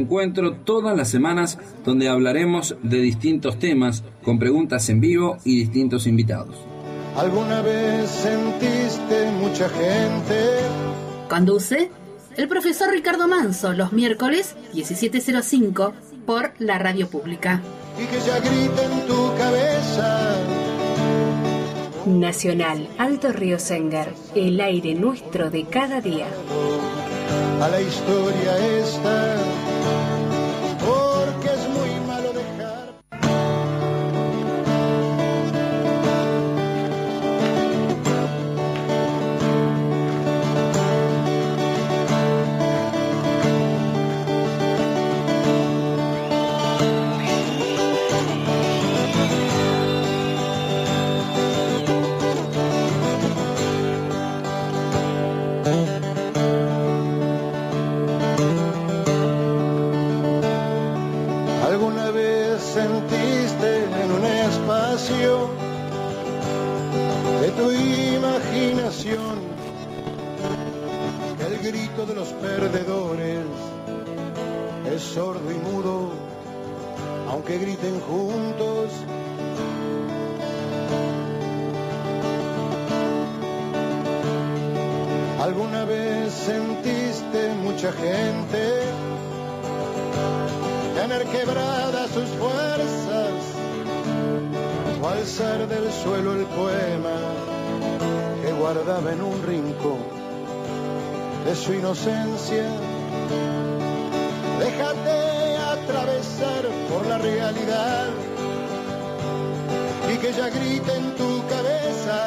encuentro todas las semanas donde hablaremos de distintos temas con preguntas en vivo y distintos invitados. ¿Alguna vez sentiste mucha gente? Conduce el profesor Ricardo Manso los miércoles 17.05 por la radio pública. Y que ya grita en tu cabeza. Nacional Alto Río Senger, el aire nuestro de cada día. A la historia esta Thank you. los perdedores es sordo y mudo, aunque griten juntos. ¿Alguna vez sentiste mucha gente tener quebradas sus fuerzas o alzar del suelo el poema que guardaba en un rincón? Su inocencia. Déjate atravesar por la realidad y que ella grite en tu cabeza,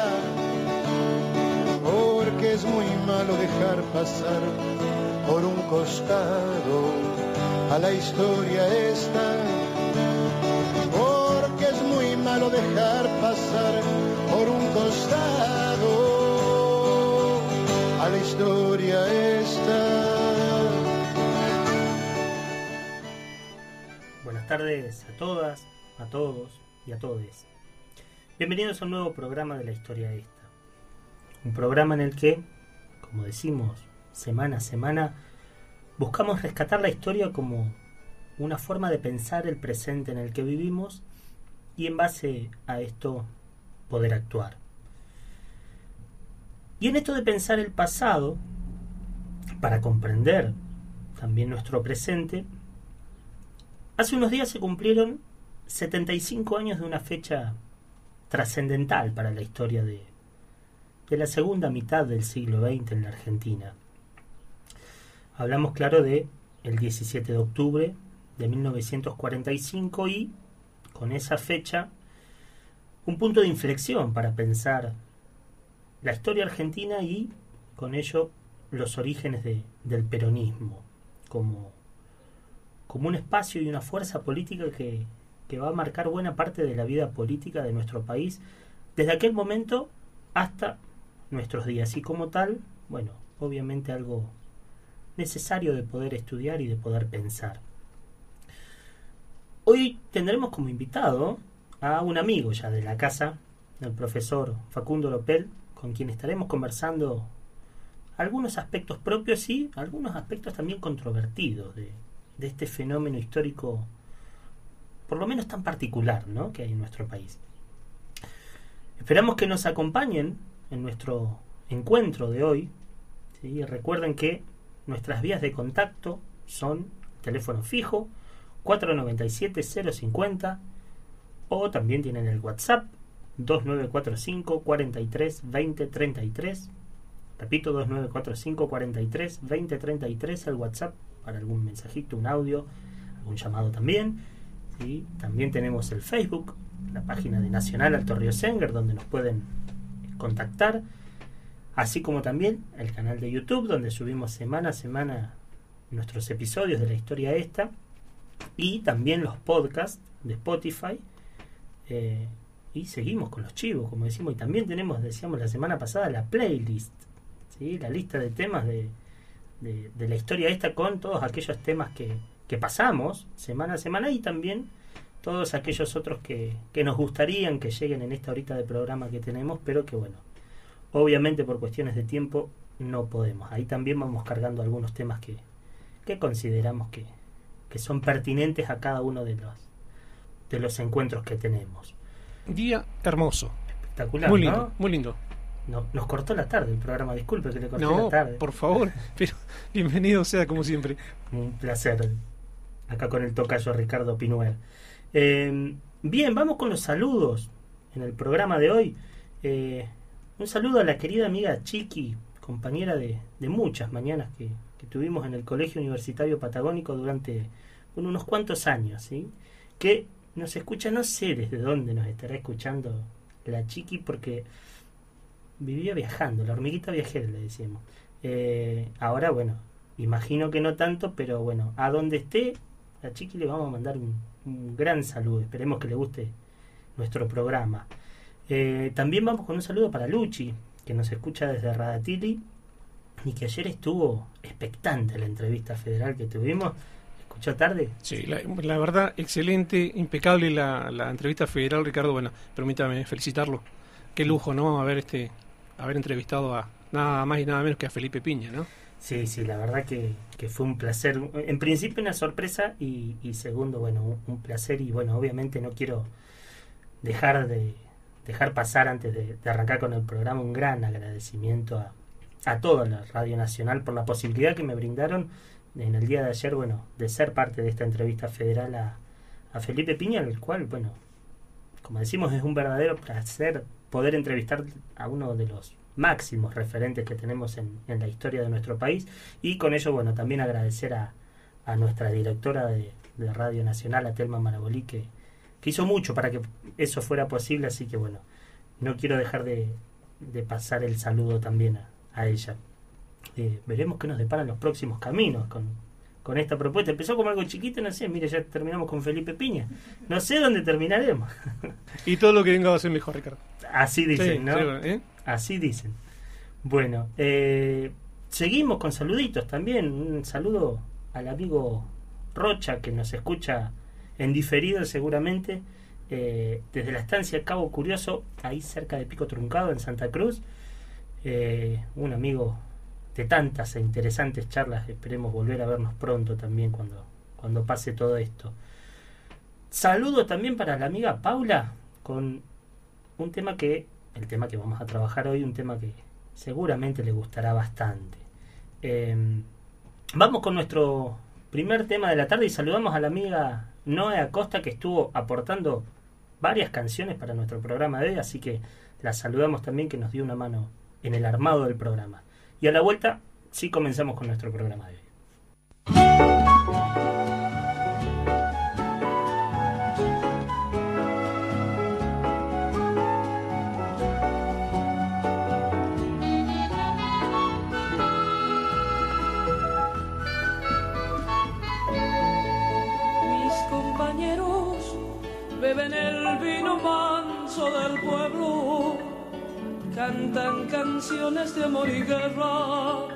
porque es muy malo dejar pasar por un costado a la historia esta, porque es muy malo dejar pasar por un costado a la historia esta. Buenas tardes a todas, a todos y a todes. Bienvenidos a un nuevo programa de la historia esta. Un programa en el que, como decimos semana a semana, buscamos rescatar la historia como una forma de pensar el presente en el que vivimos y en base a esto poder actuar. Y en esto de pensar el pasado, para comprender también nuestro presente, hace unos días se cumplieron 75 años de una fecha trascendental para la historia de, de la segunda mitad del siglo XX en la Argentina. Hablamos, claro, de el 17 de octubre de 1945 y, con esa fecha, un punto de inflexión para pensar la historia argentina y con ello los orígenes del peronismo como, como un espacio y una fuerza política que, que va a marcar buena parte de la vida política de nuestro país desde aquel momento hasta nuestros días y como tal, bueno, obviamente algo necesario de poder estudiar y de poder pensar. Hoy tendremos como invitado a un amigo ya de la casa, el profesor Facundo Lopel, con quien estaremos conversando algunos aspectos propios y algunos aspectos también controvertidos de, este fenómeno histórico, por lo menos tan particular ¿no? que hay en nuestro país. Esperamos que nos acompañen en nuestro encuentro de hoy. Recuerden que nuestras vías de contacto son teléfono fijo 497-050 o también tienen el WhatsApp 2945 43 20 33. Repito, 2945 43 20 33 el WhatsApp para algún mensajito, un audio, algún llamado también. y También tenemos el Facebook, la página de Nacional Alto Río Senger, donde nos pueden contactar. Así como también el canal de YouTube, donde subimos semana a semana nuestros episodios de la historia esta. Y también los podcasts de Spotify. Eh, y seguimos con los chivos, como decimos, y también tenemos, decíamos la semana pasada, la playlist, ¿sí? la lista de temas de, de, la historia esta con todos aquellos temas que, que, pasamos semana a semana y también todos aquellos otros que, que nos gustarían que lleguen en esta horita de programa que tenemos, pero que bueno, obviamente por cuestiones de tiempo no podemos. Ahí también vamos cargando algunos temas que, que consideramos que, que son pertinentes a cada uno de los, de los encuentros que tenemos. Día hermoso. Espectacular, Muy lindo, ¿no? muy lindo. No- nos cortó la tarde el programa, disculpe que le corté No, la tarde. por favor, pero bienvenido sea como siempre. Un placer. Acá con el tocayo Ricardo Pinuel. Eh, bien, vamos con los saludos en el programa de hoy. Eh, un saludo a la querida amiga Chiqui, compañera de, de muchas mañanas que, que tuvimos en el Colegio Universitario Patagónico durante bueno, unos cuantos años, ¿sí? Que nos escucha, no sé desde dónde nos estará escuchando la Chiqui, porque vivía viajando, la hormiguita viajera le decíamos. Eh, ahora, bueno, imagino que no tanto, pero bueno, a donde esté, a Chiqui le vamos a mandar un, un gran saludo. Esperemos que le guste nuestro programa. Eh, también vamos con un saludo para Luchi, que nos escucha desde Radatili y que ayer estuvo expectante la entrevista federal que tuvimos. ¿Escuchó tarde? Sí, la, la verdad, excelente, impecable la, la entrevista federal, Ricardo. Bueno, permítame felicitarlo. Qué lujo, ¿no? Haber este, haber entrevistado a nada más y nada menos que a Felipe Piña, ¿no? Sí, sí, la verdad que, que fue un placer. En principio una sorpresa y, y segundo, bueno, un, un placer y bueno, obviamente no quiero dejar de dejar pasar antes de, de arrancar con el programa un gran agradecimiento a, a toda la Radio Nacional por la posibilidad que me brindaron en el día de ayer, bueno, de ser parte de esta entrevista federal a, a Felipe Piña, el cual, bueno, como decimos, es un verdadero placer poder entrevistar a uno de los máximos referentes que tenemos en, en la historia de nuestro país y con ello, bueno, también agradecer a, a nuestra directora de, Radio Nacional, a Telma Marabolí, que, que hizo mucho para que eso fuera posible, así que bueno, no quiero dejar de, de pasar el saludo también a, a ella. Eh, veremos qué nos deparan los próximos caminos con, con esta propuesta. Empezó como algo chiquito, no sé, mire, ya terminamos con Felipe Piña. No sé dónde terminaremos. Y todo lo que venga va a ser mejor, Ricardo. Así dicen, Sí, ¿no? sí, ¿eh? Así dicen. Bueno, eh, seguimos con saluditos también. Un saludo al amigo Rocha que nos escucha en diferido seguramente eh, desde la estancia Cabo Curioso, ahí cerca de Pico Truncado en Santa Cruz. Un amigo de tantas e interesantes charlas. Esperemos volver a vernos pronto también cuando, cuando pase todo esto. Saludo también para la amiga Paula con un tema que, el tema que vamos a trabajar hoy, un tema que seguramente le gustará bastante. Eh, vamos con nuestro primer tema de la tarde y saludamos a la amiga Noé Acosta que estuvo aportando varias canciones para nuestro programa de hoy, así que la saludamos también que nos dio una mano en el armado del programa. Y a la vuelta sí comenzamos con nuestro programa de hoy. Mis compañeros beben el vino manso del pueblo, cantan canciones de amor y guerra,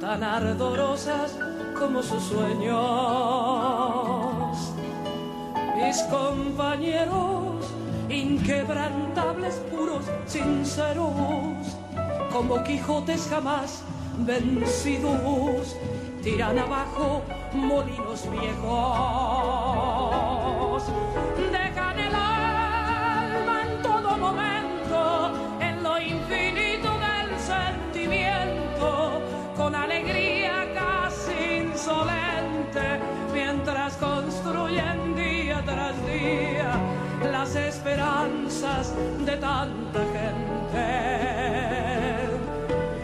tan ardorosas como sus sueños. Mis compañeros, inquebrantables, puros, sinceros, como Quijotes jamás vencidos, tiran abajo molinos viejos. Esperanzas de tanta gente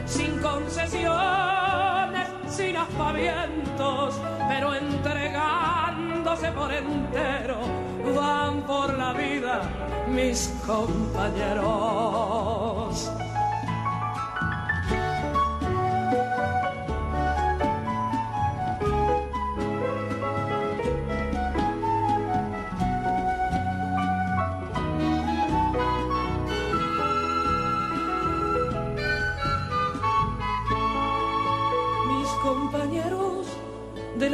sin concesiones, sin aspavientos, pero entregándose por entero, van por la vida mis compañeros.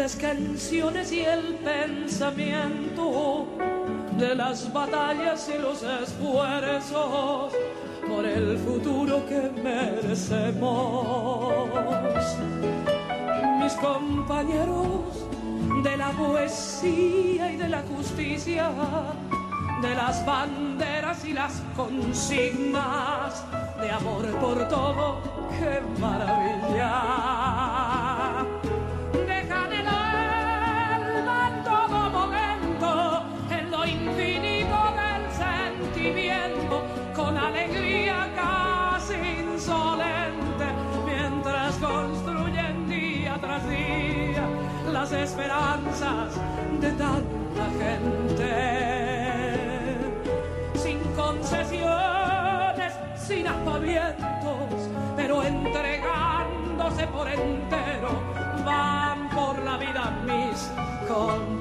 Las canciones y el pensamiento, de las batallas y los esfuerzos por el futuro que merecemos. Mis compañeros de la poesía y de la justicia, de las banderas y las consignas, de amor por todo, qué maravilla. De tanta gente. Sin concesiones, sin aspavientos, pero entregándose por entero, van por la vida mis compañeros.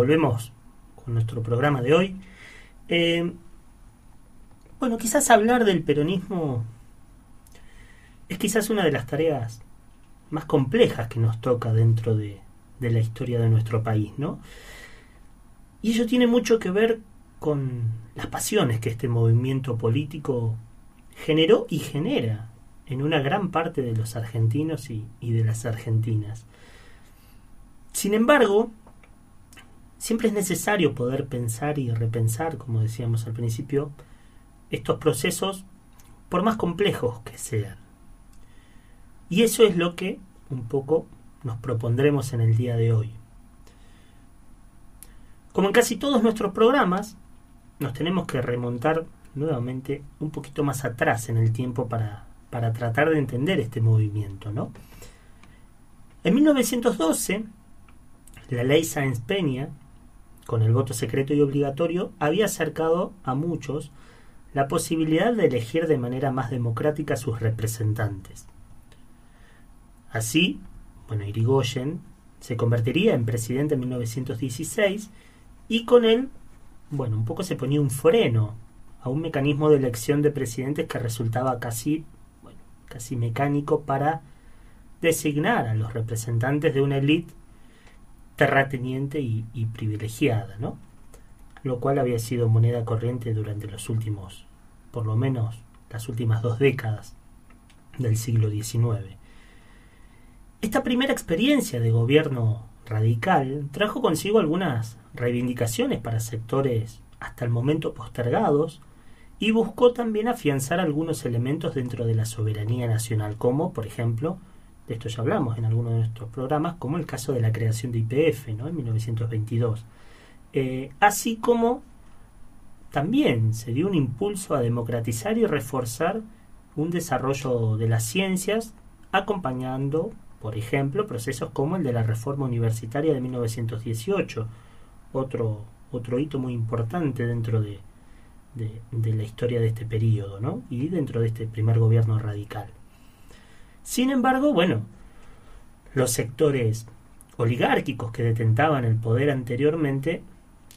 Volvemos con nuestro programa de hoy. Eh, bueno, quizás hablar del peronismo es quizás una de las tareas más complejas que nos toca dentro de, de la historia de nuestro país, ¿no? Y ello tiene mucho que ver con las pasiones que este movimiento político generó y genera en una gran parte de los argentinos y, y de las argentinas. Sin embargo, siempre es necesario poder pensar y repensar, como decíamos al principio, estos procesos por más complejos que sean. Y eso es lo que un poco nos propondremos en el día de hoy. Como en casi todos nuestros programas, nos tenemos que remontar nuevamente un poquito más atrás en el tiempo para, para tratar de entender este movimiento. ¿no? En 1912, la ley Sáenz Peña, con el voto secreto y obligatorio, había acercado a muchos la posibilidad de elegir de manera más democrática a sus representantes. Así, bueno, Irigoyen se convertiría en presidente en 1916 y con él, bueno, un poco se ponía un freno a un mecanismo de elección de presidentes que resultaba casi, bueno, casi mecánico para designar a los representantes de una élite terrateniente y, y privilegiada, ¿no? Lo cual había sido moneda corriente durante los últimos, por lo menos las últimas dos décadas del siglo XIX. Esta primera experiencia de gobierno radical trajo consigo algunas reivindicaciones para sectores hasta el momento postergados y buscó también afianzar algunos elementos dentro de la soberanía nacional, como, por ejemplo, de esto ya hablamos en algunos de nuestros programas, como el caso de la creación de IPF ¿no? en 1922. Eh, así como también se dio un impulso a democratizar y reforzar un desarrollo de las ciencias, acompañando, por ejemplo, procesos como el de la reforma universitaria de 1918, otro, otro hito muy importante dentro de, de, de la historia de este periodo ¿no? y dentro de este primer gobierno radical. Sin embargo, bueno, los sectores oligárquicos que detentaban el poder anteriormente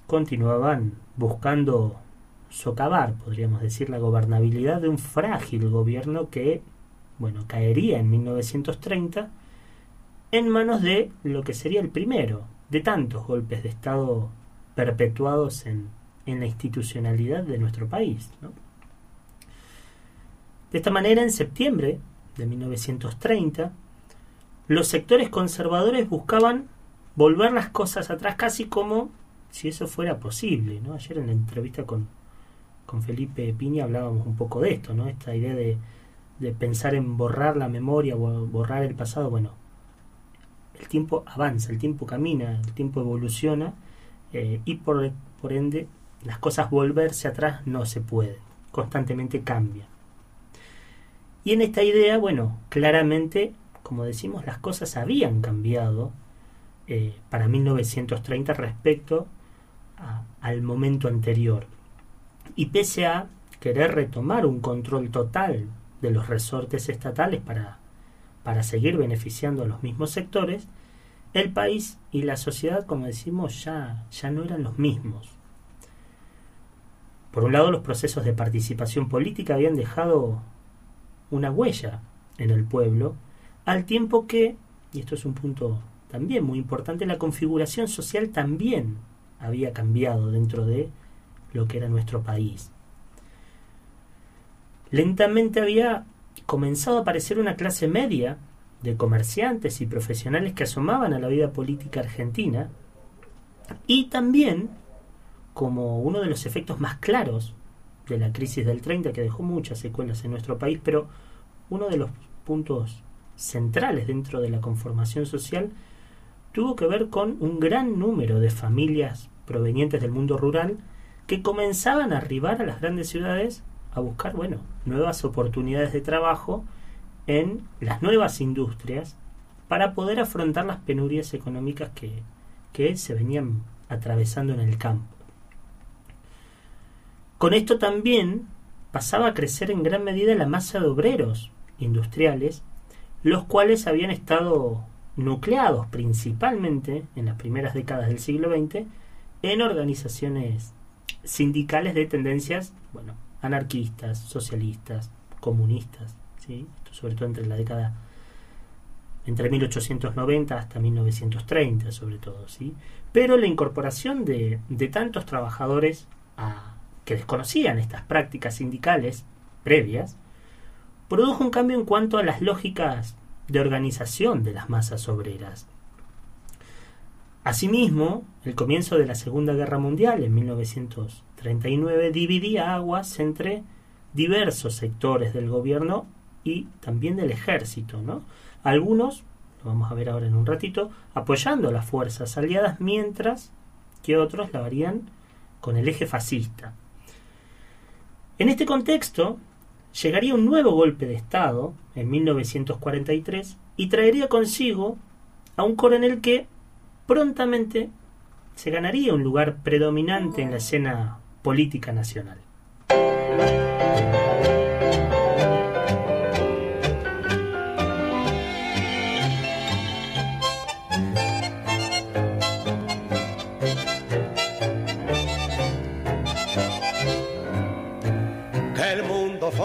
continuaban buscando socavar, podríamos decir, la gobernabilidad de un frágil gobierno que, bueno, caería en 1930 en manos de lo que sería el primero de tantos golpes de Estado perpetuados en, en la institucionalidad de nuestro país. De esta manera, en septiembre de 1930, los sectores conservadores buscaban volver las cosas atrás casi como si eso fuera posible. ¿no? Ayer en la entrevista con, con Felipe Piña hablábamos un poco de esto, ¿no? esta idea de, de pensar en borrar la memoria borrar el pasado. Bueno, el tiempo avanza, el tiempo camina, el tiempo evoluciona eh, y por, por ende las cosas volverse atrás no se puede, constantemente cambian. Y en esta idea, bueno, claramente, como decimos, las cosas habían cambiado eh, para 1930 respecto al momento anterior. Y pese a querer retomar un control total de los resortes estatales para, para seguir beneficiando a los mismos sectores, el país y la sociedad, como decimos, ya, ya no eran los mismos. Por un lado, los procesos de participación política habían dejado una huella en el pueblo, al tiempo que, y esto es un punto también muy importante, la configuración social también había cambiado dentro de lo que era nuestro país. Lentamente había comenzado a aparecer una clase media de comerciantes y profesionales que asomaban a la vida política argentina y también como uno de los efectos más claros de la crisis del 30 que dejó muchas secuelas en nuestro país, pero uno de los puntos centrales dentro de la conformación social tuvo que ver con un gran número de familias provenientes del mundo rural que comenzaban a arribar a las grandes ciudades a buscar, bueno, nuevas oportunidades de trabajo en las nuevas industrias para poder afrontar las penurias económicas que, que se venían atravesando en el campo. Con esto también pasaba a crecer en gran medida la masa de obreros industriales, los cuales habían estado nucleados principalmente en las primeras décadas del siglo XX en organizaciones sindicales de tendencias, bueno, anarquistas, socialistas, comunistas, ¿sí? sobre todo entre la década entre 1890 hasta 1930 sobre todo, ¿sí? Pero la incorporación de, de tantos trabajadores que desconocían estas prácticas sindicales previas produjo un cambio en cuanto a las lógicas de organización de las masas obreras. Asimismo, el comienzo de la Segunda Guerra Mundial en 1939 dividía aguas entre diversos sectores del gobierno y también del ejército, ¿no? Algunos, lo vamos a ver ahora en un ratito, apoyando a las fuerzas aliadas, mientras que otros la harían con el eje fascista. En este contexto, llegaría un nuevo golpe de Estado en 1943 y traería consigo a un coronel que prontamente se ganaría un lugar predominante en la escena política nacional.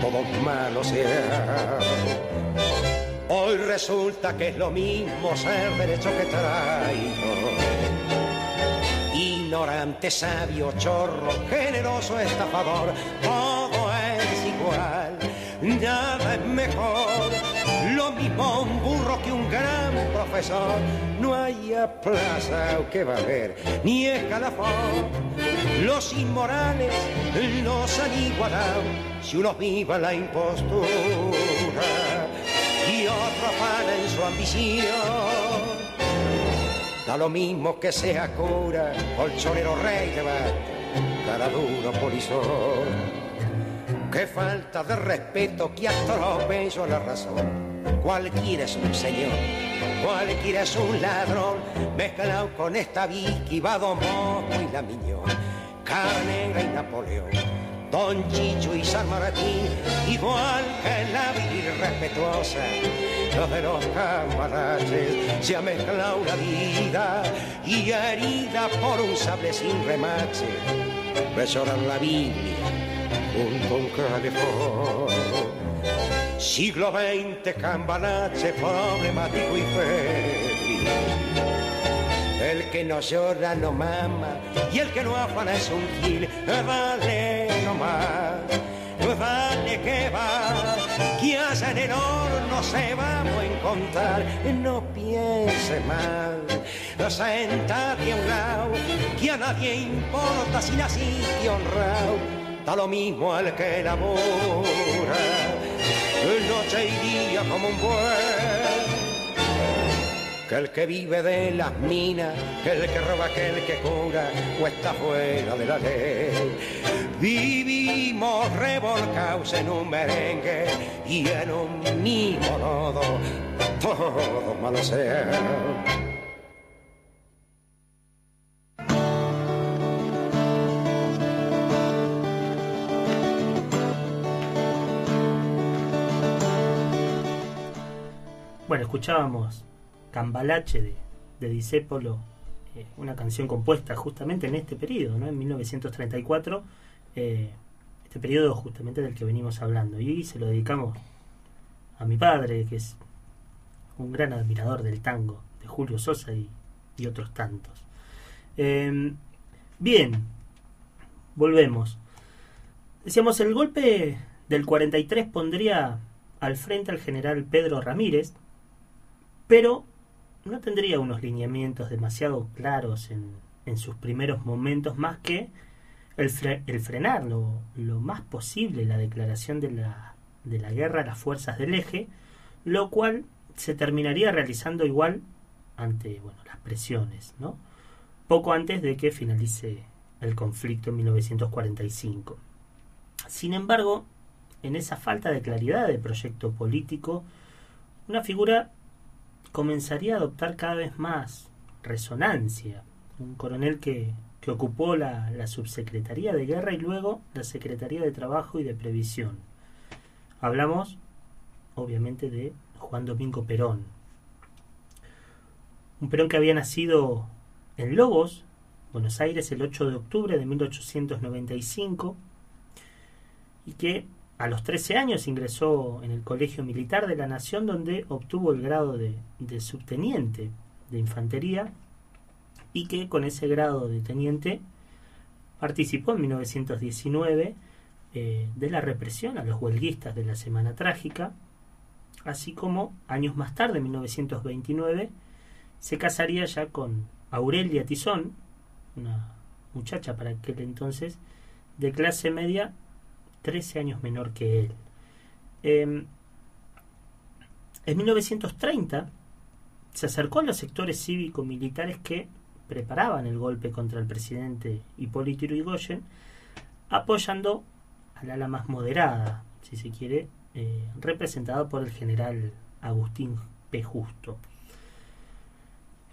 todos malos Hoy resulta que es lo mismo ser derecho que traigo. Ignorante, sabio, chorro, generoso, estafador, todo es igual, nada es mejor. Lo mismo un burro que un gran profesor. No hay plaza que va a haber, ni escalafón. Los inmorales los han igualado si uno viva la impostura y otro afana en su ambición. Da lo mismo que sea cura, colchonero rey de bate, cara duro polizón. Qué falta de respeto, que atropello la razón. Cualquiera es un señor, cualquiera es un ladrón, mezclado con esta Vicky, va y la Miñón, Carnera y Napoleón Don Chicho y San Martín, igual que la vida irrespetuosa, los de los camaraches se ha mezclado la vida y herida por un sable sin remache, besoran la Biblia junto a un calefón. Siglo XX, cambalache, problemático y febril. El que no llora no mama y el que no afana es un gil. Vale nomás, vale que va, que allá en el horno se vamos a encontrar. No piense mal, sentate a un lado, que a nadie importa si naciste honrado. da lo mismo al que labora, noche y día como un buen que el que vive de las minas, que el que roba, que el que cura, o está fuera de la ley. Vivimos revolcados en un merengue y en un mismo lodo, todo malo sea. Bueno, escuchábamos Cambalache de, de Disépolo, eh, una canción compuesta justamente en este periodo, ¿no? en 1934, eh, este periodo justamente del que venimos hablando. Y se lo dedicamos a mi padre, que es un gran admirador del tango, de Julio Sosa y, y otros tantos. Eh, bien, volvemos. Decíamos, el golpe del 43 pondría al frente al general Pedro Ramírez, pero no tendría unos lineamientos demasiado claros en, en sus primeros momentos, más que el, el frenar lo, lo, más posible la declaración de la, de la guerra a las fuerzas del eje, lo cual se terminaría realizando igual ante bueno, las presiones, ¿no? poco antes de que finalice el conflicto en 1945. Sin embargo, en esa falta de claridad de proyecto político, una figura comenzaría a adoptar cada vez más resonancia. Un coronel que, que ocupó la, la, subsecretaría de guerra y luego la secretaría de trabajo y de previsión. Hablamos, obviamente, de Juan Domingo Perón. Un Perón que había nacido en Lobos, Buenos Aires, el 8 de octubre de 1895 y que a los 13 años ingresó en el Colegio Militar de la Nación donde obtuvo el grado de, de, subteniente de infantería y que con ese grado de teniente participó en 1919 eh, de la represión a los huelguistas de la Semana Trágica, así como años más tarde, en 1929, se casaría ya con Aurelia Tizón, una muchacha para aquel entonces de clase media 13 años menor que él. Eh, en 1930 se acercó a los sectores cívico-militares que preparaban el golpe contra el presidente Hipólito Yrigoyen, apoyando al ala más moderada, si se quiere, eh, representada por el general Agustín P. Justo.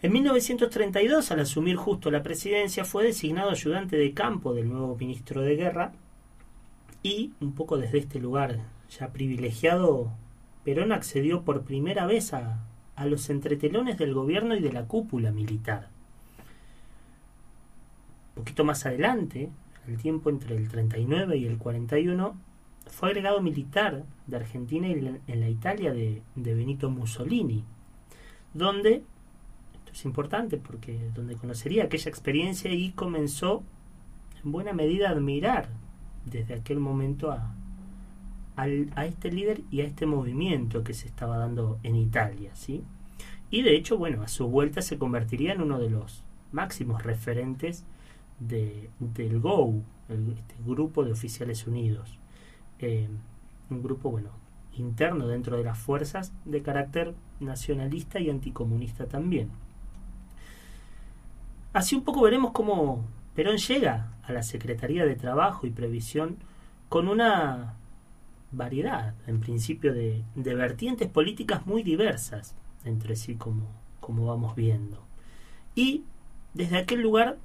En 1932, al asumir Justo la presidencia, fue designado ayudante de campo del nuevo ministro de Guerra y un poco desde este lugar ya privilegiado, Perón accedió por primera vez a, a los entretelones del gobierno y de la cúpula militar. Un poquito más adelante, el tiempo entre el 39 y el 41, fue agregado militar de Argentina en la Italia de, de Benito Mussolini, donde, esto es importante porque donde conocería aquella experiencia y comenzó en buena medida a admirar desde aquel momento a, a, este líder y a este movimiento que se estaba dando en Italia, ¿sí? Y de hecho, bueno, a su vuelta se convertiría en uno de los máximos referentes de, del GO, el, este grupo de oficiales unidos. Eh, un grupo, bueno, interno dentro de las fuerzas de carácter nacionalista y anticomunista también. Así un poco veremos cómo Perón llega a la Secretaría de Trabajo y Previsión con una variedad, en principio, de, vertientes políticas muy diversas entre sí, como, como vamos viendo. Y desde aquel lugar,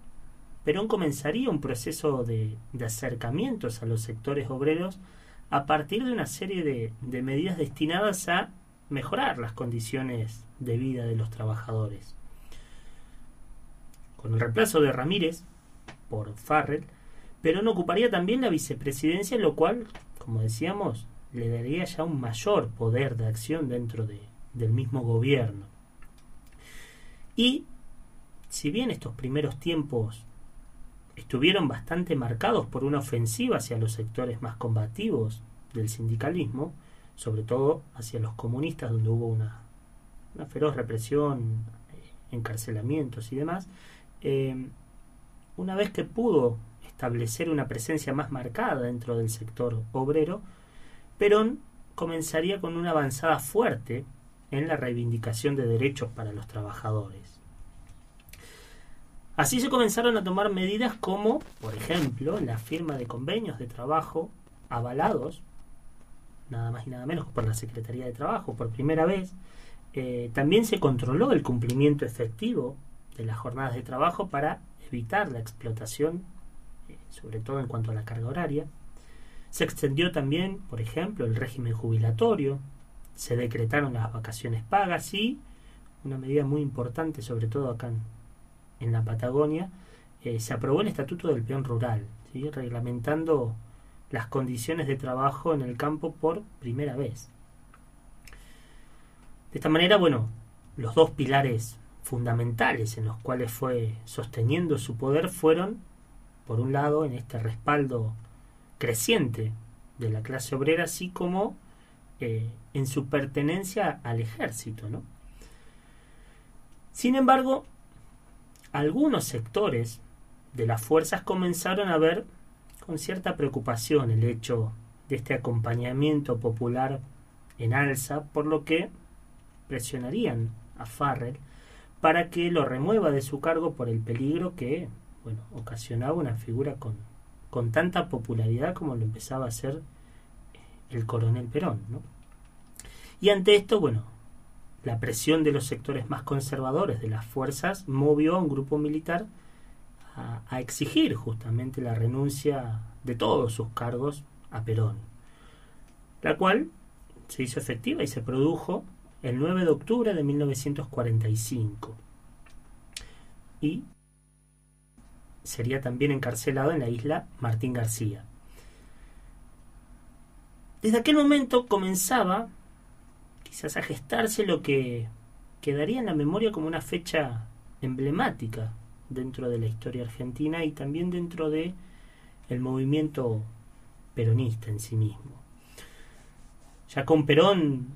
Perón comenzaría un proceso de, de acercamientos a los sectores obreros a partir de una serie de, de medidas destinadas a mejorar las condiciones de vida de los trabajadores. Con el reemplazo de Ramírez, por Farrell, Perón ocuparía también la vicepresidencia, lo cual, como decíamos, le daría ya un mayor poder de acción dentro de, del mismo gobierno. Y, si bien estos primeros tiempos estuvieron bastante marcados por una ofensiva hacia los sectores más combativos del sindicalismo, sobre todo hacia los comunistas, donde hubo una, una feroz represión, encarcelamientos y demás, eh, una vez que pudo establecer una presencia más marcada dentro del sector obrero, Perón comenzaría con una avanzada fuerte en la reivindicación de derechos para los trabajadores. Así se comenzaron a tomar medidas como, por ejemplo, la firma de convenios de trabajo avalados, nada más y nada menos por la Secretaría de Trabajo por primera vez. Eh, también se controló el cumplimiento efectivo de las jornadas de trabajo para evitar la explotación, eh, sobre todo en cuanto a la carga horaria. Se extendió también, por ejemplo, el régimen jubilatorio, se decretaron las vacaciones pagas y una medida muy importante, sobre todo acá en, la Patagonia, eh, se aprobó el Estatuto del Peón Rural, reglamentando las condiciones de trabajo en el campo por primera vez. De esta manera, bueno, los dos pilares fundamentales en los cuales fue sosteniendo su poder fueron, por un lado, en este respaldo creciente de la clase obrera, así como eh, en su pertenencia al ejército. ¿no? Sin embargo, algunos sectores de las fuerzas comenzaron a ver con cierta preocupación el hecho de este acompañamiento popular en alza, por lo que presionarían a Farrell para que lo remueva de su cargo por el peligro que bueno, ocasionaba una figura con, con tanta popularidad como lo empezaba a hacer el coronel Perón. ¿no? Y ante esto, bueno, la presión de los sectores más conservadores de las fuerzas movió a un grupo militar a, exigir justamente la renuncia de todos sus cargos a Perón, la cual se hizo efectiva y se produjo el 9 de octubre de 1945 y sería también encarcelado en la isla Martín García. Desde aquel momento comenzaba quizás a gestarse lo que quedaría en la memoria como una fecha emblemática dentro de la historia argentina y también dentro de el movimiento peronista en sí mismo. Ya con Perón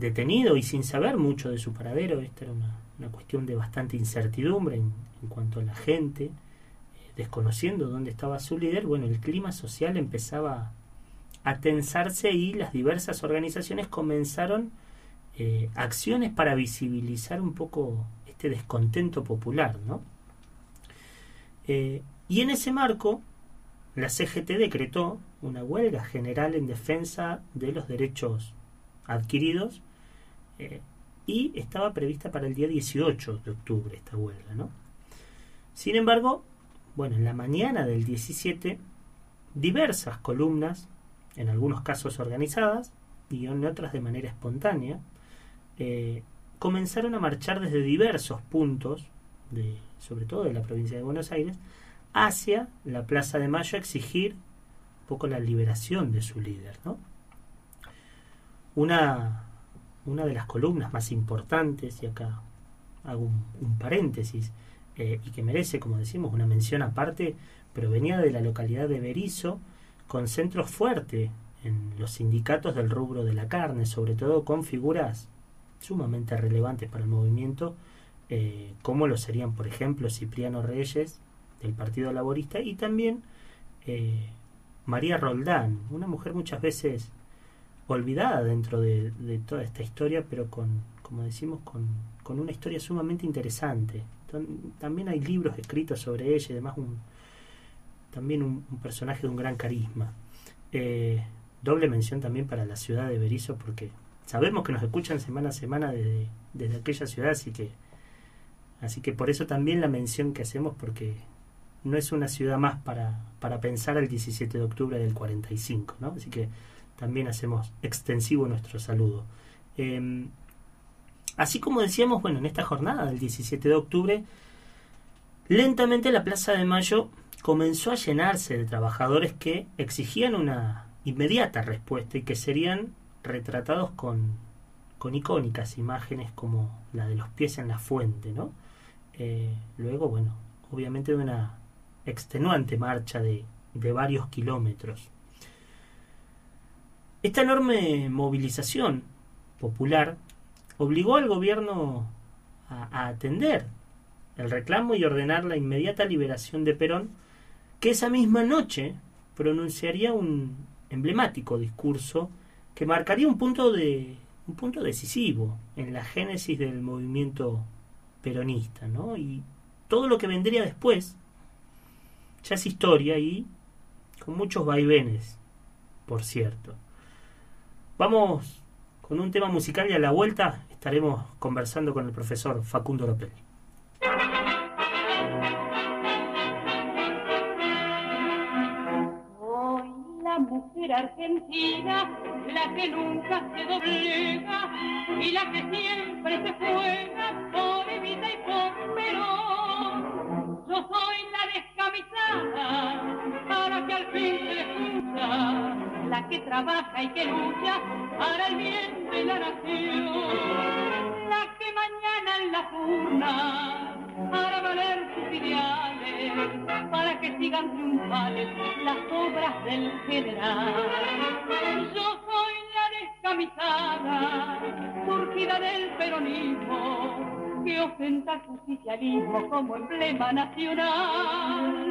detenido y sin saber mucho de su paradero, esta era una, cuestión de bastante incertidumbre en, cuanto a la gente, eh, desconociendo dónde estaba su líder, bueno, el clima social empezaba a tensarse y las diversas organizaciones comenzaron eh, acciones para visibilizar un poco este descontento popular, ¿no? Eh, y en ese marco, la CGT decretó una huelga general en defensa de los derechos adquiridos eh, y estaba prevista para el día 18 de octubre esta huelga. ¿no? Sin embargo, bueno, en la mañana del 17, diversas columnas, en algunos casos organizadas y en otras de manera espontánea, eh, comenzaron a marchar desde diversos puntos sobre todo de la provincia de Buenos Aires, hacia la Plaza de Mayo a exigir un poco la liberación de su líder. ¿no? Una, una de las columnas más importantes, y acá hago un, paréntesis, eh, y que merece, como decimos, una mención aparte, provenía de la localidad de Berizo, con centro fuerte en los sindicatos del rubro de la carne, sobre todo con figuras sumamente relevantes para el movimiento, eh, como lo serían, por ejemplo, Cipriano Reyes del Partido Laborista y también eh, María Roldán, una mujer muchas veces olvidada dentro de, toda esta historia, pero con, como decimos, con, una historia sumamente interesante. También hay libros escritos sobre ella y además un, también un, personaje de un gran carisma. Eh, doble mención también para la ciudad de Berizo porque sabemos que nos escuchan semana a semana desde, desde aquella ciudad, así que Así que por eso también la mención que hacemos, porque no es una ciudad más para, para pensar el 17 de octubre del 45, ¿no? Así que también hacemos extensivo nuestro saludo. Em, así como decíamos, bueno, en esta jornada del 17 de octubre, lentamente la Plaza de Mayo comenzó a llenarse de trabajadores que exigían una inmediata respuesta y que serían retratados con, con icónicas imágenes como la de los pies en la fuente, ¿no? Eh, luego, bueno, obviamente de una extenuante marcha de, varios kilómetros. Esta enorme movilización popular obligó al gobierno a, atender el reclamo y ordenar la inmediata liberación de Perón, que esa misma noche pronunciaría un emblemático discurso que marcaría un punto de un punto decisivo en la génesis del movimiento peronista, ¿no? Y todo lo que vendría después ya es historia y con muchos vaivenes, por cierto. Vamos con un tema musical y a la vuelta estaremos conversando con el profesor Facundo López. Hoy la mujer argentina, la que nunca se doblega y la que siempre se juega por Evita y por Perón. Yo soy la descamisada que trabaja y que lucha para el bien de la nación, la que mañana en la urna para valer sus ideales, para que sigan triunfales las obras del general. Yo soy la descamisada, surgida del peronismo, que ostenta el justicialismo como emblema nacional.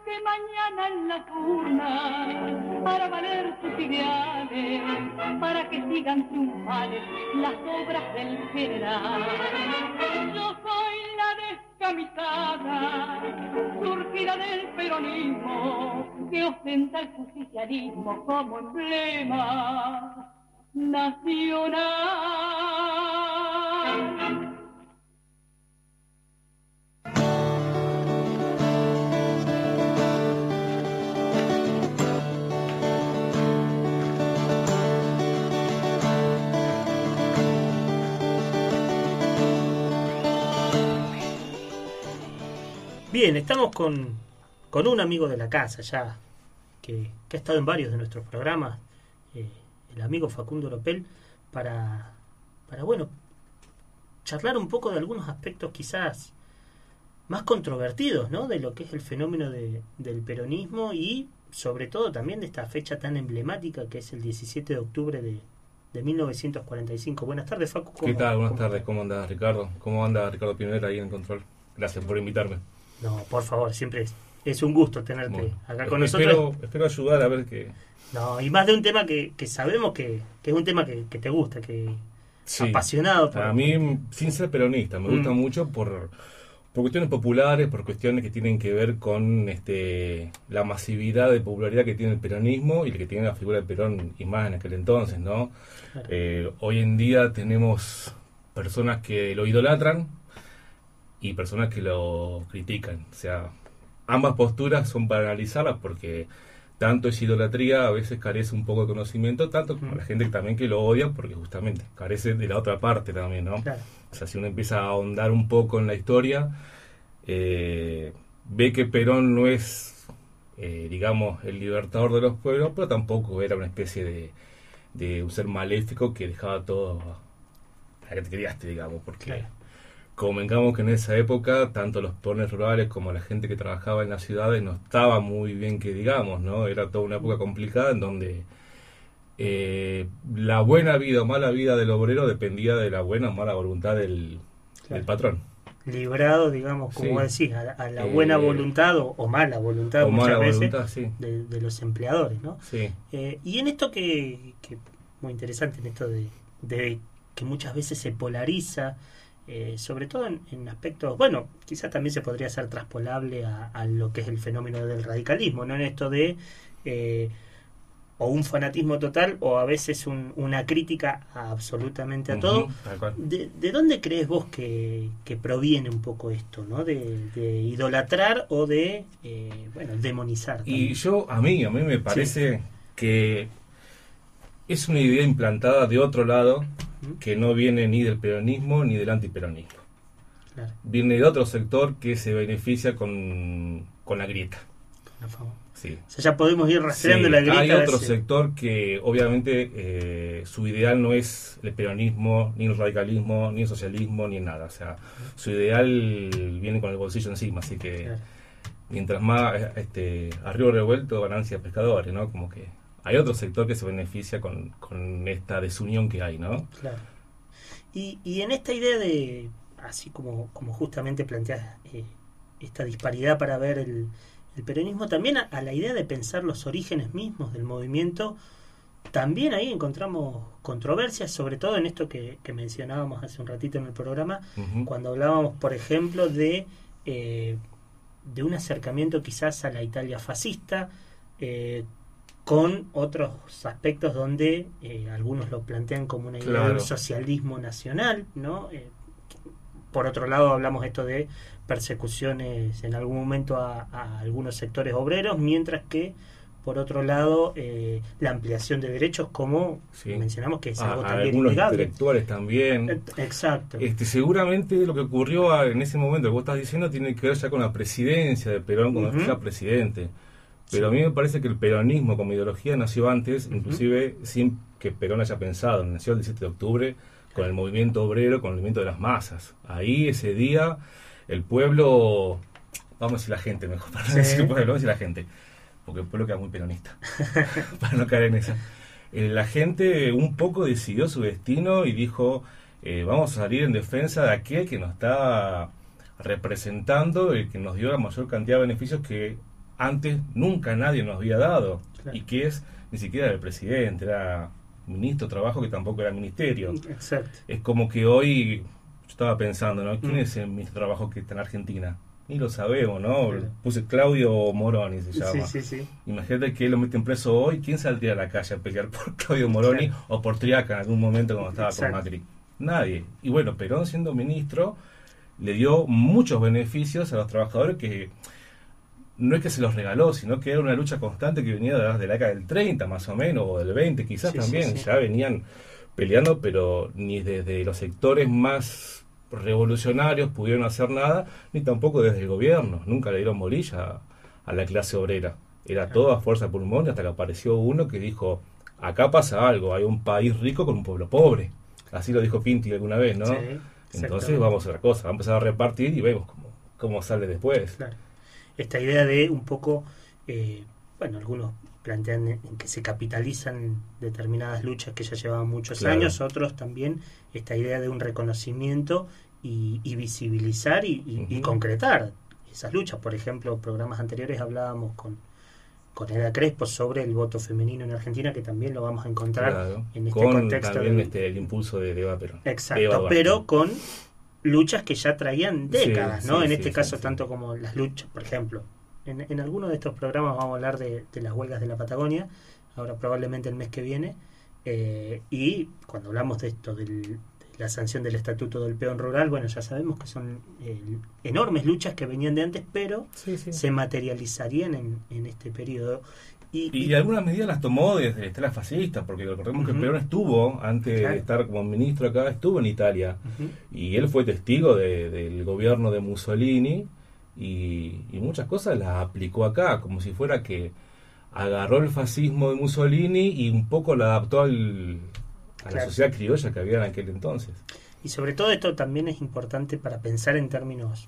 Que mañana en la urna para valer sus ideales, para que sigan triunfales las obras del general. Yo soy la descamisada, surgida del peronismo, que ostenta el justicialismo como emblema nacional. Bien, estamos con, con un amigo de la casa ya, que, que ha estado en varios de nuestros programas, eh, el amigo Facundo Lopel, para, para, bueno, charlar un poco de algunos aspectos quizás más controvertidos, ¿no? De lo que es el fenómeno de- del peronismo y sobre todo también de esta fecha tan emblemática que es el 17 de octubre de, de 1945. Buenas tardes, Facu. ¿Qué ¿cómo- tal? Buenas cómo tardes? ¿cómo andas Ricardo? ¿Cómo anda Ricardo Pineda ahí en el control? Gracias por invitarme. No, por favor, siempre es, es un gusto tenerte Bueno, acá con espero, nosotros. espero ayudar a ver que... No, y más de un tema que, que sabemos que, que es un tema que, que te gusta, que Sí. apasionado por A mí, sin ser peronista, me Mm. gusta mucho por, por cuestiones populares, por cuestiones que tienen que ver con este la masividad de popularidad que tiene el peronismo y que tiene la figura de Perón y más en aquel entonces, ¿no? Claro. Eh, hoy en día tenemos personas que lo idolatran y personas que lo critican. O sea, ambas posturas son para analizarlas porque tanto es idolatría, a veces carece un poco de conocimiento, tanto como la gente también que lo odia porque justamente carece de la otra parte también, ¿no? Claro. O sea, si uno empieza a ahondar un poco en la historia, eh, ve que Perón no es, eh, digamos, el libertador de los pueblos, pero tampoco era una especie de, de un ser maléfico que dejaba todo a que te criaste, digamos, porque Claro. Convengamos que en esa época tanto los peones rurales como la gente que trabajaba en las ciudades no estaba muy bien que digamos, ¿no? Era toda una época complicada en donde eh, la buena vida o mala vida del obrero dependía de la buena o mala voluntad del, Claro. del patrón. Librado, digamos, como Sí. decís, a, a la Eh, buena voluntad o, o mala voluntad o muchas mala veces voluntad, sí. de, de los empleadores, ¿no? Sí. Eh, y en esto que, que muy interesante, en esto de, de que muchas veces se polariza, eh, sobre todo en, en aspectos, bueno, quizás también se podría hacer traspolable a, a lo que es el fenómeno del radicalismo, ¿no? En esto de eh, o un fanatismo total o a veces un- una crítica a absolutamente a todo. ¿De, de dónde crees vos que, que proviene un poco esto, ¿no? De, de idolatrar o de, eh, bueno, demonizar. Y yo, a mí, a mí me parece que es una idea implantada de otro lado que no viene ni del peronismo ni del antiperonismo. Claro. Viene de otro sector que se beneficia con, con la grieta. favor. Sí. O sea, ya podemos ir rastreando Sí, la grita. hay otro ese- sector que obviamente eh, su ideal no es el peronismo, ni el radicalismo, ni el socialismo, ni nada. O sea, su ideal viene con el bolsillo encima, así que Claro. mientras más este, arriba revuelto, ganancia pescadores, ¿no? Como que hay otro sector que se beneficia con, con esta desunión que hay, ¿no? Claro. Y, y en esta idea de, así como, como justamente planteas eh, esta disparidad para ver el, el peronismo, también a, a la idea de pensar los orígenes mismos del movimiento, también ahí encontramos controversias, sobre todo en esto que, que mencionábamos hace un ratito en el programa, cuando hablábamos, por ejemplo, de, eh, de un acercamiento quizás a la Italia fascista, eh, con otros aspectos donde eh, algunos lo plantean como una idea de Claro. un socialismo nacional, ¿no? Eh, por otro lado, hablamos esto de persecuciones en algún momento a, a algunos sectores obreros, mientras que, por otro lado, eh, la ampliación de derechos, como Sí. mencionamos, que es algo a también algunos innegable. intelectuales también. Exacto. Este, seguramente lo que ocurrió en ese momento que vos estás diciendo tiene que ver ya con la presidencia de Perón cuando Ujú. fue ya presidente. Pero a mí me parece que el peronismo como ideología nació antes, inclusive sin que Perón haya pensado. Nació el 17 de octubre con el movimiento obrero, con el movimiento de las masas. Ahí ese día el pueblo, vamos a decir la gente mejor, para Sí. decir pueblo, vamos a decir la gente, porque el pueblo queda muy peronista, para no caer en esa. Eh, la gente un poco decidió su destino y dijo, eh, vamos a salir en defensa de aquel que nos está representando y que nos dio la mayor cantidad de beneficios que antes nunca nadie nos había dado Claro. y que es ni siquiera el presidente, era ministro de trabajo que tampoco era ministerio. Exacto. Es como que hoy yo estaba pensando, ¿no? ¿Quién Mm. es el ministro de trabajo que está en Argentina? Ni lo sabemos, ¿no? Claro. Puse Claudio Moroni, se llama. Sí, sí, sí. Imagínate que lo meten preso hoy, ¿quién saldría a la calle a pelear por Claudio Moroni Claro. o por Triaca en algún momento cuando estaba Exacto. con Macri? Nadie. Y bueno, Perón siendo ministro le dio muchos beneficios a los trabajadores que no es que se los regaló, sino que era una lucha constante que venía de la, década del 30 más o menos, o del 20 quizás Sí, también, sí. ya venían peleando, pero ni desde los sectores más revolucionarios pudieron hacer nada, ni tampoco desde el gobierno, nunca le dieron bolilla a, la clase obrera. Era todo a fuerza pulmón hasta que apareció uno que dijo, acá pasa algo, hay un país rico con un pueblo pobre. Así lo dijo Pinti alguna vez, ¿no? Entonces vamos a otra cosa, vamos a empezar a repartir y vemos cómo, cómo sale después. Claro. Esta idea de un poco, eh, bueno, algunos plantean en que se capitalizan determinadas luchas que ya llevaban muchos Claro. años, otros también esta idea de un reconocimiento y, y visibilizar y, y- y Ujú. concretar esas luchas. Por ejemplo, programas anteriores hablábamos con, con Eda Crespo sobre el voto femenino en Argentina, que también lo vamos a encontrar Claro, en este con contexto. también de- este, el impulso de Eva Perón. Exacto, Eva pero con luchas que ya traían décadas, Sí, ¿no? sí, en sí, este sí, caso, sí. tanto como las luchas, por ejemplo. En, en alguno de estos programas vamos a hablar de, de las huelgas de la Patagonia, ahora probablemente el mes que viene, eh, y cuando hablamos de esto, del- de la sanción del Estatuto del Peón Rural, bueno, ya sabemos que son eh, enormes luchas que venían de antes, pero Sí, sí. se materializarían en, en este periodo. Y, Y, algunas medidas las tomó desde la estela fascista, porque recordemos que. Perón estuvo, antes Claro. de estar como ministro acá, estuvo en Italia. Y él fue testigo de- del gobierno de Mussolini y, y muchas cosas las aplicó acá, como si fuera que agarró el fascismo de Mussolini y un poco lo adaptó al, a la sociedad criolla que había en aquel entonces. Y sobre todo esto también es importante para pensar en términos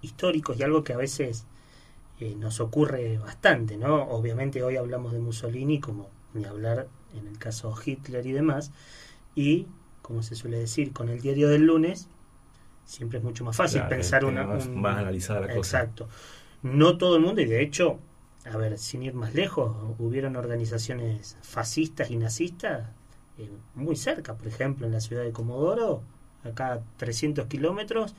históricos y algo que a veces eh, nos ocurre bastante, ¿no? Obviamente hoy hablamos de Mussolini como ni hablar en el caso Hitler y demás, y como se suele decir, con el diario del lunes siempre es mucho más fácil Claro, pensar una... más- un- más analizada la cosa. Exacto. No todo el mundo, y de hecho, a ver, sin ir más lejos, hubieron organizaciones fascistas y nazistas eh, muy cerca, por ejemplo, en la ciudad de Comodoro, acá a 300 kilómetros,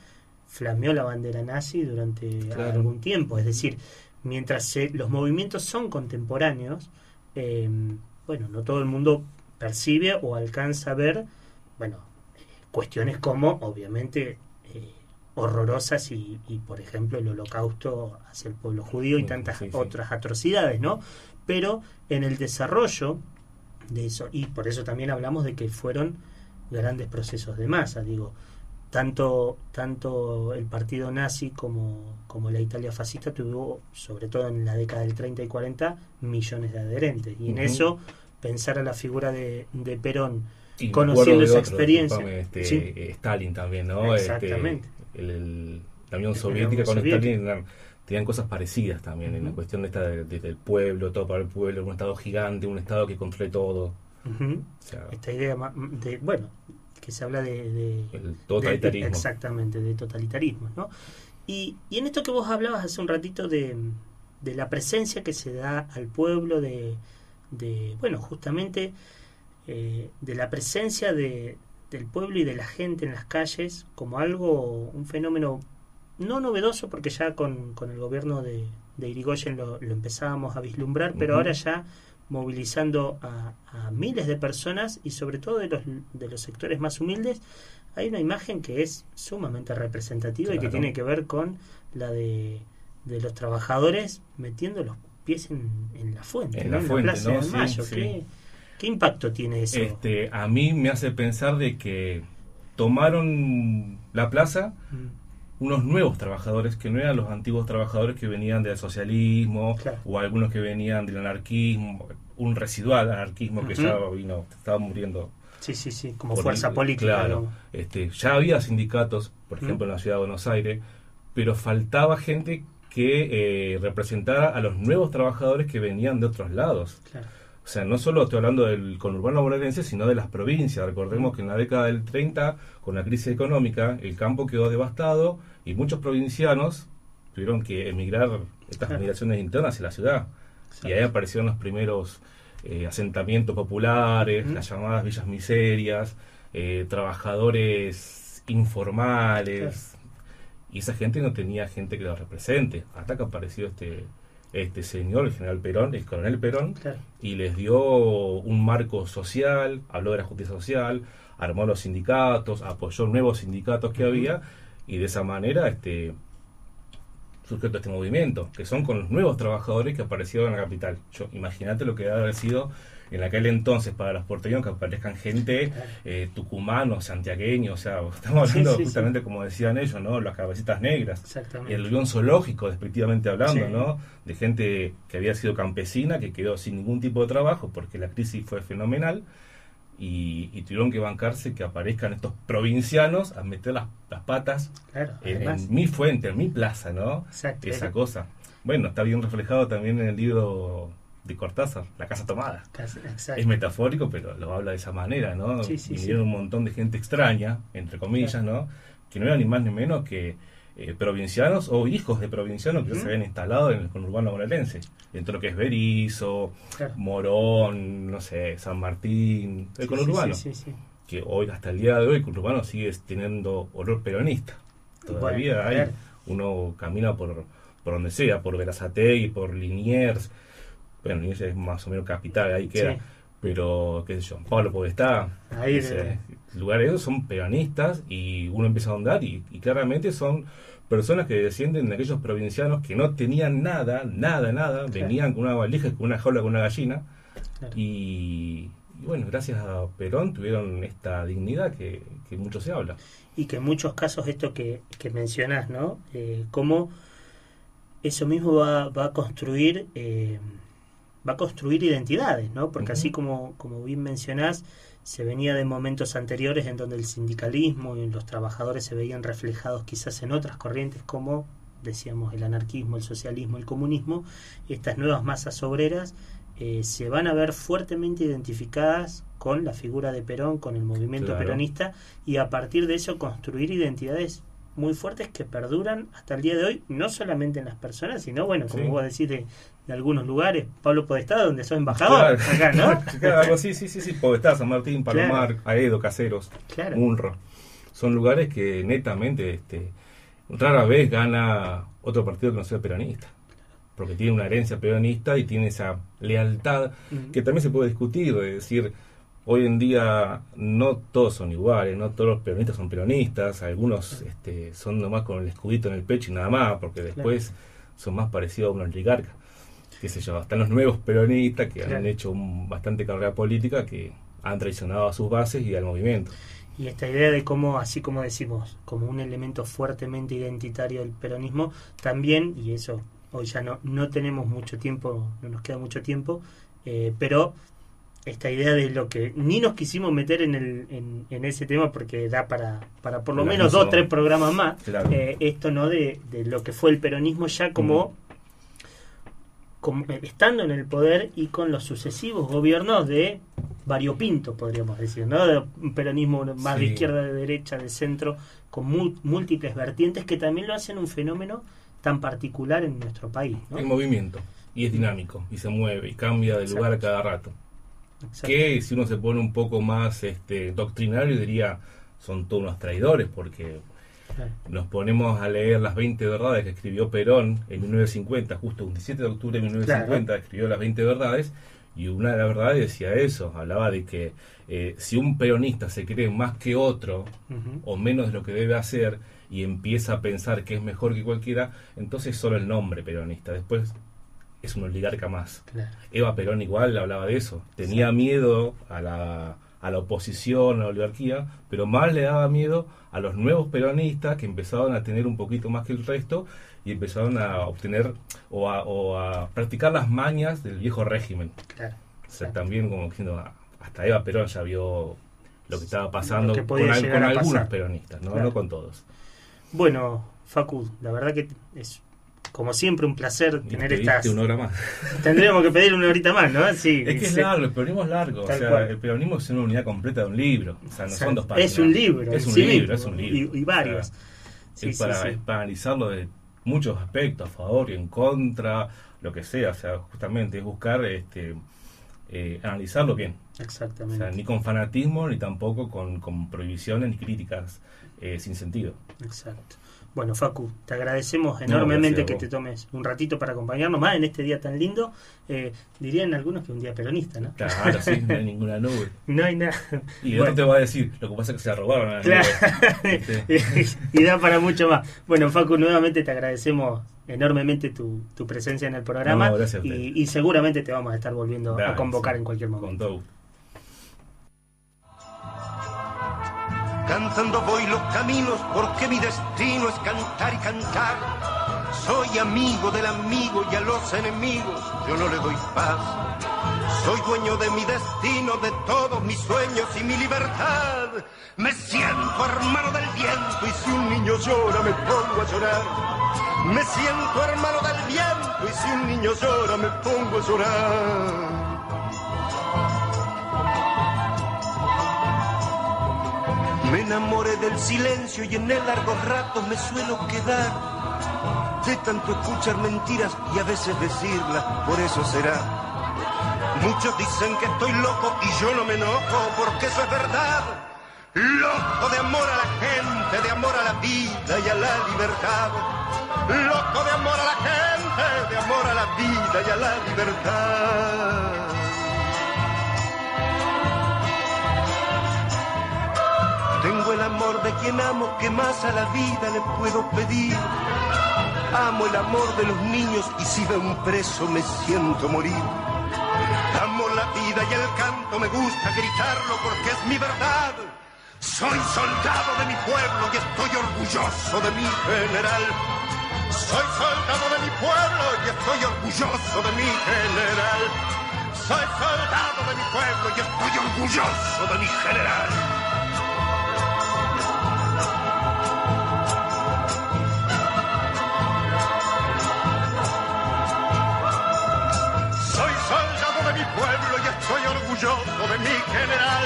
flameó la bandera nazi durante Claro. algún tiempo. Es decir, mientras se- los movimientos son contemporáneos, eh, bueno, no todo el mundo percibe o alcanza a ver, bueno, cuestiones como, obviamente, eh, horrorosas y, y, por ejemplo, el holocausto hacia el pueblo judío y tantas sí, sí. otras atrocidades, ¿no? Pero en el desarrollo de eso, y por eso también hablamos de que fueron grandes procesos de masa, digo, tanto, tanto el partido nazi como, como la Italia fascista tuvo, sobre todo en la década del 30 y 40, millones de adherentes. Y en eso, pensar a la figura de, de Perón, Y conociendo esa otro, experiencia. este, Sí. Stalin también, ¿no? Exactamente. Este, el- el- la Unión Soviética con. Stalin eran- tenían cosas parecidas también en la cuestión de esta de- de- del pueblo, todo para el pueblo, un estado gigante, un estado que controle todo. Ujú. O sea, Esta idea de, bueno, que se habla de... de- el totalitarismo. de- exactamente, de totalitarismo, ¿no? Y, y en esto que vos hablabas hace un ratito de, de la presencia que se da al pueblo, de, de bueno, justamente eh, de la presencia de, del pueblo y de la gente en las calles como algo, un fenómeno no novedoso, porque ya con, con el gobierno de, de Irigoyen lo, lo empezábamos a vislumbrar, pero ahora ya movilizando a, a miles de personas y sobre todo de los, de los sectores más humildes, hay una imagen que es sumamente representativa y que tiene que ver con la de, de los trabajadores metiendo los pies en, en la fuente, En ¿no? la fuente, Plaza ¿no? de Sí, Mayo. sí. ¿Qué, qué impacto tiene eso? Este, a mí me hace pensar de que tomaron la plaza Mm, unos nuevos trabajadores que no eran los antiguos trabajadores que venían del socialismo Claro. o algunos que venían del anarquismo, un residual anarquismo que ya vino, estaba muriendo. Sí, sí, sí, como por fuerza política. Claro, ¿no? este, ya había sindicatos, por ejemplo en la ciudad de Buenos Aires, pero faltaba gente que eh, representara a los nuevos trabajadores que venían de otros lados. Claro. O sea, no solo estoy hablando del conurbano bonaerense, sino de las provincias. Recordemos que en la década del 30, con la crisis económica, el campo quedó devastado y muchos provincianos tuvieron que emigrar estas Claro. migraciones internas hacia la ciudad. Y ahí aparecieron los primeros eh, asentamientos populares, las llamadas villas miserias, eh, trabajadores informales. Y esa gente no tenía gente que los represente. Hasta que apareció este, este señor, el general Perón, el coronel Perón, Claro. y les dio un marco social, habló de la justicia social, armó los sindicatos, apoyó nuevos sindicatos que había, y de esa manera este surgió todo este movimiento, que son con los nuevos trabajadores que aparecieron en la capital. Imagínate lo que debe haber sido en aquel entonces para los porteños que aparezcan gente eh, tucumanos, santiagueños, o sea, estamos hablando Sí, sí, justamente como decían ellos, ¿no? Las cabecitas negras. Exactamente. El león zoológico, despectivamente hablando. ¿no? De gente que había sido campesina, que quedó sin ningún tipo de trabajo porque la crisis fue fenomenal y, y tuvieron que bancarse que aparezcan estos provincianos a meter las, las patas Claro, en, mi fuente, en mi plaza, ¿no? Exacto. Esa cosa. Bueno, está bien reflejado también en el libro de Cortázar, La Casa Tomada. Exacto. Es metafórico, pero lo habla de esa manera, ¿no? Sí, sí, Vinieron sí. un montón de gente extraña, entre comillas, ¿no? Que no eran ni más ni menos que eh, provincianos o hijos de provincianos que ya Ujú. se habían instalado en el conurbano bonaerense. Dentro de lo que es Berizo, Claro. Morón, no sé, San Martín, el conurbano. Sí, sí, sí, sí. Que hoy, hasta el día de hoy, el conurbano sigue teniendo olor peronista. Todavía Bueno, hay, uno camina por, por donde sea, por Verazategui, por Liniers. Bueno, Liniers es más o menos capital, ahí queda. Sí. Pero, qué sé yo, Pablo Podestá, Ahí ese, de- lugares esos son peronistas y uno empieza a ahondar y, y claramente son personas que descienden de aquellos provincianos que no tenían nada, nada, nada, venían con una valija, con una jaula, con una gallina Claro. y, y bueno, gracias a Perón tuvieron esta dignidad que, que mucho se habla. y que en muchos casos esto que, que mencionás, ¿no? Eh, cómo eso mismo va, va a construir eh, va a construir identidades, ¿no? Porque así como, como bien mencionás, se venía de momentos anteriores en donde el sindicalismo y los trabajadores se veían reflejados quizás en otras corrientes como decíamos el anarquismo, el socialismo, el comunismo, estas nuevas masas obreras eh, se van a ver fuertemente identificadas con la figura de Perón, con el movimiento Claro. peronista y a partir de eso construir identidades muy fuertes que perduran hasta el día de hoy, no solamente en las personas, sino, bueno, como Sí. vos decís, de, de algunos lugares. Pablo Podestá, donde sos embajador, acá, ¿no? Claro, algo así, sí, sí, sí, Podestá, San Martín, Palomar, Aedo, Caseros, Claro. Munro. Son lugares que netamente este, rara vez gana otro partido que no sea peronista. Porque tiene una herencia peronista y tiene esa lealtad que también se puede discutir, de decir, hoy en día no todos son iguales, no todos los peronistas son peronistas, algunos este, son nomás con el escudito en el pecho y nada más, porque después son más parecidos a un oligarca. Qué sé yo, están los nuevos peronistas que han hecho un- bastante carrera política que han traicionado a sus bases y al movimiento. Y esta idea de cómo, así como decimos, como un elemento fuertemente identitario del peronismo, también, y eso hoy ya no, no tenemos mucho tiempo, no nos queda mucho tiempo, eh, pero esta idea de lo que ni nos quisimos meter en, el, en, en ese tema porque da para, para por lo Claro, menos dos tres programas más Claro. eh, esto no de, de lo que fue el peronismo ya como, como eh, estando en el poder y con los sucesivos gobiernos de variopinto podríamos decir no de un peronismo más de izquierda de derecha de centro con múltiples vertientes que también lo hacen un fenómeno tan particular en nuestro país ¿no? En movimiento. Y es dinámico. Y se mueve. Y cambia de lugar a cada rato. Exacto. Que si uno se pone un poco más este, doctrinario, diría, son todos unos traidores, porque Claro. nos ponemos a leer las 20 verdades que escribió Perón en 1950, justo un 17 de octubre de 1950, escribió las 20 verdades, y una de las verdades decía eso, hablaba de que eh, si un peronista se cree más que otro, o menos de lo que debe hacer, y empieza a pensar que es mejor que cualquiera, entonces solo el nombre peronista, después es un oligarca más. Claro. Eva Perón igual hablaba de eso. Tenía miedo a la, a la oposición, a la oligarquía, pero más le daba miedo a los nuevos peronistas que empezaban a tener un poquito más que el resto y empezaron a obtener o a, o a practicar las mañas del viejo régimen. Claro. O sea, también como diciendo, hasta Eva Perón ya vio lo que estaba pasando que con, al- algunos peronistas, ¿no? No con todos. Bueno, Facu, la verdad que es como siempre un placer tener te estas. diste una hora más. Tendríamos que pedir una horita más, ¿no? Sí. Es que es largo, el peronismo es largo. O sea, el peronismo es una unidad completa de un libro. O sea, no O sea, son dos páginas. Es un libro. Es un sí libro, es un libro. Y, y varios. O sea, es, para, analizarlo de muchos aspectos, a favor y en contra, lo que sea. O sea, justamente es buscar este, eh, analizarlo bien. O Exactamente. sea, ni con fanatismo, ni tampoco con, con prohibiciones ni críticas eh, sin sentido. Exacto. Bueno, Facu, te agradecemos No, enormemente que te tomes un ratito para acompañarnos más en este día tan lindo. Eh, dirían algunos que un día peronista, ¿no? Claro, sí, no hay ninguna nube. No hay nada. Y Bueno. otro te va a decir, lo que pasa es que se robaron a las Claro. nubes. ¿viste? y da para mucho más. Bueno, Facu, nuevamente te agradecemos enormemente tu, tu presencia en el programa No, y, y seguramente te vamos a estar volviendo a convocar sí. en cualquier momento. Con todo Cantando voy los caminos porque mi destino es cantar y cantar. Soy amigo del amigo y a los enemigos yo no le doy paz. Soy dueño de mi destino, de todos mis sueños y mi libertad. Me siento hermano del viento y si un niño llora me pongo a llorar. Me siento hermano del viento y si un niño llora me pongo a llorar. Me enamoré del silencio y en el largo rato me suelo quedar. De tanto escuchar mentiras y a veces decirlas, por eso será. Muchos dicen que estoy loco y yo no me enojo porque eso es verdad. Loco de amor a la gente, de amor a la vida y a la libertad. Loco de amor a la gente, de amor a la vida y a la libertad. Tengo el amor de quien amo, que más a la vida le puedo pedir. Amo el amor de los niños y si veo un preso me siento morir. Amo la vida y el canto, me gusta gritarlo porque es mi verdad. Soy soldado de mi pueblo y estoy orgulloso de mi general. Soy soldado de mi pueblo y estoy orgulloso de mi general. Soy soldado de mi pueblo y estoy orgulloso de mi general. Orgulloso de mi general.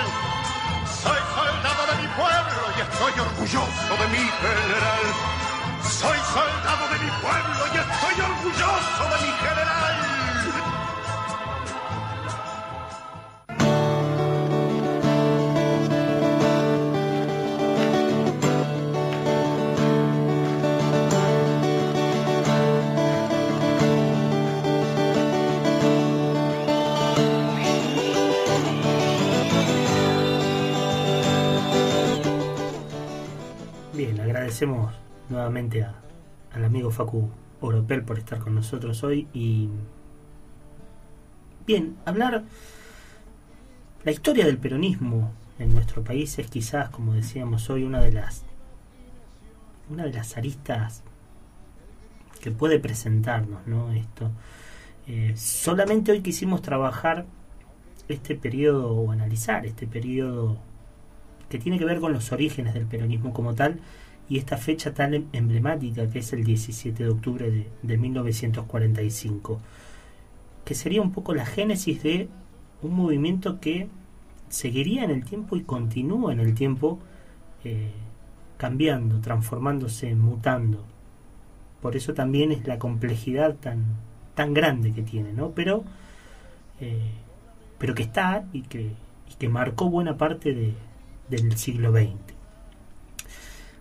Soy soldado de mi pueblo y estoy orgulloso de mi general. Soy soldado de mi pueblo y estoy orgulloso de mi general. Bien, agradecemos nuevamente a- al amigo Facu Oropel por estar con nosotros hoy y bien, hablar la historia del peronismo en nuestro país es quizás, como decíamos hoy, una de las una de las aristas que puede presentarnos, ¿no? Esto. Eh, solamente hoy quisimos trabajar este periodo o analizar este periodo que tiene que ver con los orígenes del peronismo como tal y esta fecha tan em- emblemática que es el 17 de octubre de, de 1945, que sería un poco la génesis de un movimiento que seguiría en el tiempo y continúa en el tiempo eh, cambiando, transformándose, mutando. Por eso también es la complejidad tan, tan grande que tiene, ¿no? Pero, eh, pero que está y que, y que marcó buena parte de, del siglo XX.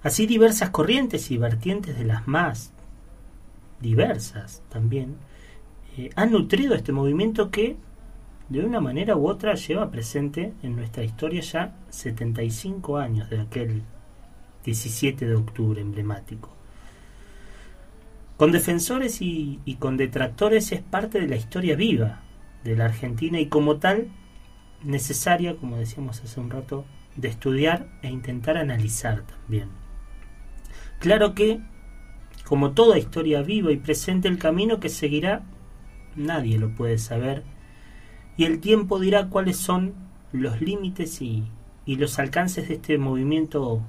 Así diversas corrientes y vertientes de las más diversas también eh, han nutrido este movimiento que de una manera u otra lleva presente en nuestra historia ya 75 años de aquel 17 de octubre emblemático. Con defensores y, y con detractores es parte de la historia viva de la Argentina y como tal necesaria, como decíamos hace un rato, de estudiar e intentar analizar también. Claro que, como toda historia viva y presente, el camino que seguirá nadie lo puede saber y el tiempo dirá cuáles son los límites y, y los alcances de este movimiento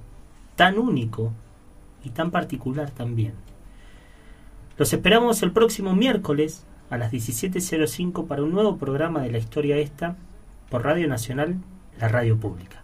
tan único y tan particular también. Los esperamos el próximo miércoles a las 17.05 para un nuevo programa de la historia esta por Radio Nacional, la radio pública.